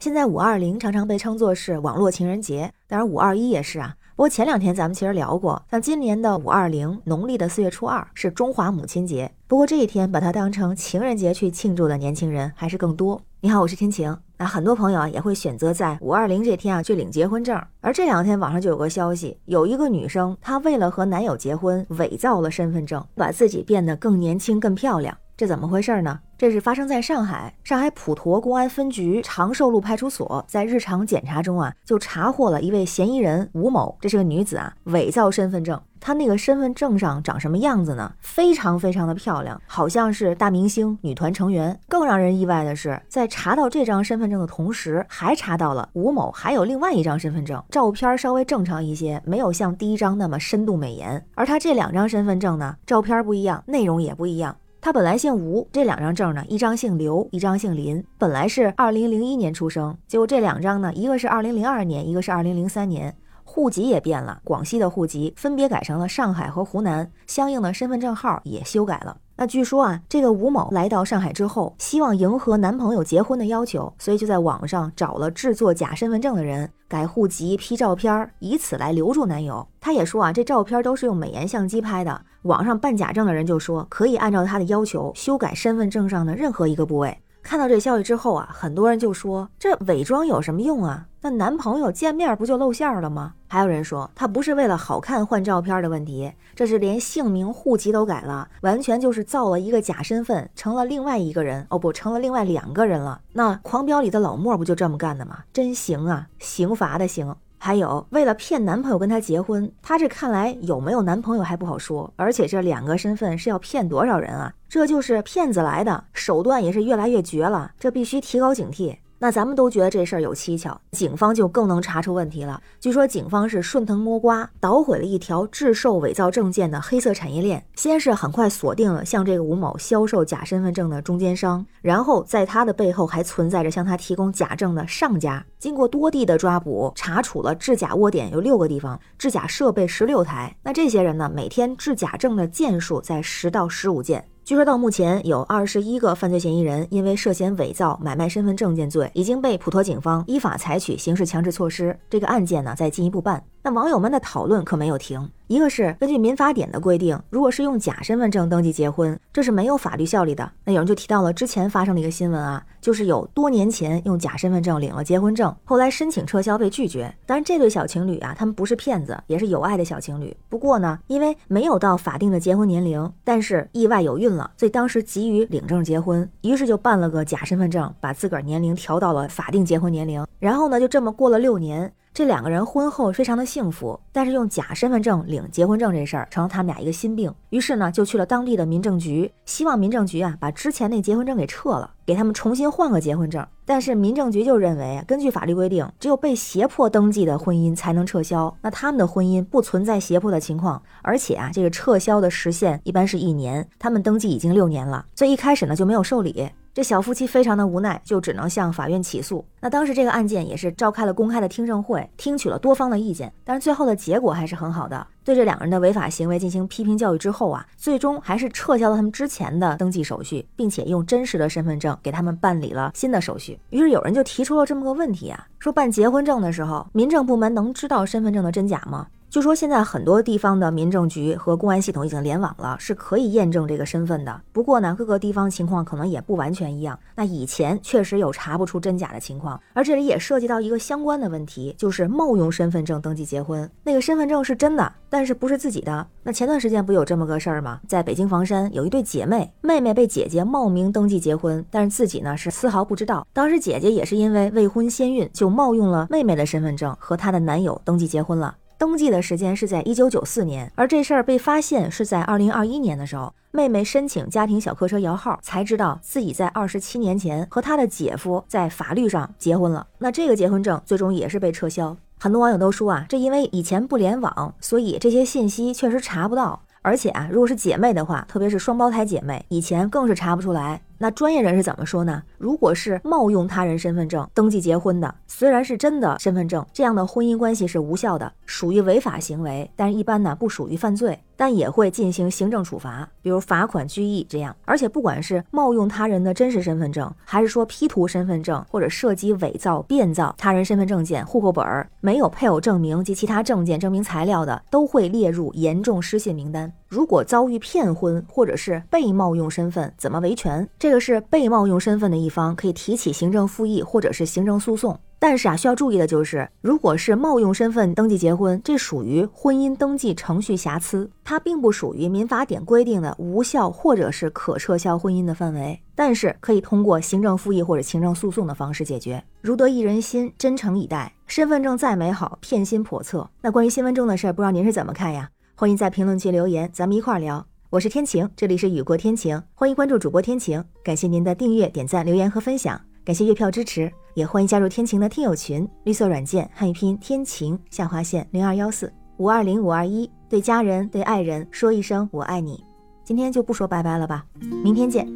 现在五二零常常被称作是网络情人节，当然五二一也是啊。不过前两天咱们其实聊过，像今年的五二零，农历的四月初二是中华母亲节。不过这一天把它当成情人节去庆祝的年轻人还是更多。你好，我是天晴。那很多朋友啊也会选择在五二零这天啊去领结婚证。而这两天网上就有个消息，有一个女生她为了和男友结婚，伪造了身份证，把自己变得更年轻、更漂亮。这怎么回事呢？这是发生在上海，上海普陀公安分局长寿路派出所，在日常检查中啊，就查获了一位嫌疑人吴某，这是个女子啊，伪造身份证。她那个身份证上长什么样子呢？非常非常的漂亮，好像是大明星女团成员。更让人意外的是，在查到这张身份证的同时，还查到了吴某还有另外一张身份证，照片稍微正常一些，没有像第一张那么深度美颜。而他这两张身份证呢，照片不一样，内容也不一样。他本来姓吴，这两张证呢，一张姓刘，一张姓林。本来是二零零一年出生，结果这两张呢，一个是二零零二年，一个是二零零三年，户籍也变了，广西的户籍分别改成了上海和湖南，相应的身份证号也修改了。那据说啊，这个吴某来到上海之后，希望迎合男朋友结婚的要求，所以就在网上找了制作假身份证的人，改户籍、P 照片，以此来留住男友。他也说啊，这照片都是用美颜相机拍的。网上办假证的人就说，可以按照他的要求修改身份证上的任何一个部位。看到这消息之后啊，很多人就说这伪装有什么用啊？那男朋友见面不就露馅了吗？还有人说他不是为了好看换照片的问题，这是连姓名、户籍都改了，完全就是造了一个假身份，成了另外一个人。哦不，成了另外两个人了。那《狂飙》里的老莫不就这么干的吗？真行啊，刑罚的刑。还有，为了骗男朋友跟她结婚，她这看来有没有男朋友还不好说。而且这两个身份是要骗多少人啊？这就是骗子来的，手段也是越来越绝了，这必须提高警惕。那咱们都觉得这事儿有蹊跷，警方就更能查出问题了。据说警方是顺藤摸瓜，捣毁了一条制售伪造证件的黑色产业链。先是很快锁定了向这个吴某销售假身份证的中间商，然后在他的背后还存在着向他提供假证的上家。经过多地的抓捕，查处了制假窝点有六个地方，制假设备十六台。那这些人呢，每天制假证的件数在十到十五件。据说到目前有二十一个犯罪嫌疑人，因为涉嫌伪造、买卖身份证件罪，已经被普陀警方依法采取刑事强制措施。这个案件呢，在进一步办。那网友们的讨论可没有停。一个是根据民法典的规定，如果是用假身份证登记结婚，这是没有法律效力的。那有人就提到了之前发生的一个新闻啊，就是有多年前用假身份证领了结婚证，后来申请撤销被拒绝。当然，这对小情侣啊，他们不是骗子，也是有爱的小情侣。不过呢，因为没有到法定的结婚年龄，但是意外有孕了，所以当时急于领证结婚，于是就办了个假身份证，把自个儿年龄调到了法定结婚年龄。然后呢，就这么过了六年。这两个人婚后非常的幸福，但是用假身份证领结婚证这事儿成了他们俩一个心病。于是呢，就去了当地的民政局，希望民政局啊把之前那结婚证给撤了，给他们重新换个结婚证。但是民政局就认为，根据法律规定，只有被胁迫登记的婚姻才能撤销。那他们的婚姻不存在胁迫的情况，而且啊，这个撤销的时限一般是一年，他们登记已经六年了，所以一开始呢就没有受理。这小夫妻非常的无奈，就只能向法院起诉。那当时这个案件也是召开了公开的听证会，听取了多方的意见，但是最后的结果还是很好的。对这两个人的违法行为进行批评教育之后啊，最终还是撤销了他们之前的登记手续，并且用真实的身份证给他们办理了新的手续。于是有人就提出了这么个问题啊，说办结婚证的时候，民政部门能知道身份证的真假吗？就说现在很多地方的民政局和公安系统已经联网了，是可以验证这个身份的。不过呢，各个地方情况可能也不完全一样。那以前确实有查不出真假的情况，而这里也涉及到一个相关的问题，就是冒用身份证登记结婚。那个身份证是真的，但是不是自己的。那前段时间不有这么个事儿吗？在北京房山有一对姐妹，妹妹被姐姐冒名登记结婚，但是自己呢是丝毫不知道。当时姐姐也是因为未婚先孕，就冒用了妹妹的身份证和她的男友登记结婚了。登记的时间是在一九九四年，而这事儿被发现是在二零二一年的时候，妹妹申请家庭小客车摇号，才知道自己在二十七年前和她的姐夫在法律上结婚了。那这个结婚证最终也是被撤销。很多网友都说啊，这因为以前不联网，所以这些信息确实查不到。而且啊，如果是姐妹的话，特别是双胞胎姐妹，以前更是查不出来。那专业人士怎么说呢？如果是冒用他人身份证登记结婚的，虽然是真的身份证，这样的婚姻关系是无效的，属于违法行为，但是一般呢不属于犯罪，但也会进行行政处罚，比如罚款、拘役这样。而且不管是冒用他人的真实身份证，还是说 P 图身份证，或者涉及伪造、变造他人身份证件、户口本儿，没有配偶证明及其他证件证明材料的，都会列入严重失信名单。如果遭遇骗婚或者是被冒用身份，怎么维权？这个是被冒用身份的一方可以提起行政复议或者是行政诉讼。但是啊，需要注意的就是，如果是冒用身份登记结婚，这属于婚姻登记程序瑕疵，它并不属于民法典规定的无效或者是可撤销婚姻的范围。但是可以通过行政复议或者行政诉讼的方式解决。如得一人心，真诚以待。身份证再美好，骗心叵测。那关于新闻中的事儿，不知道您是怎么看呀？欢迎在评论区留言，咱们一块儿聊。我是天晴，这里是雨过天晴，欢迎关注主播天晴。感谢您的订阅、点赞、留言和分享，感谢月票支持，也欢迎加入天晴的听友群。绿色软件汉语拼音天晴下划线零二幺四五二零五二一，对家人对爱人说一声我爱你。今天就不说拜拜了吧，明天见。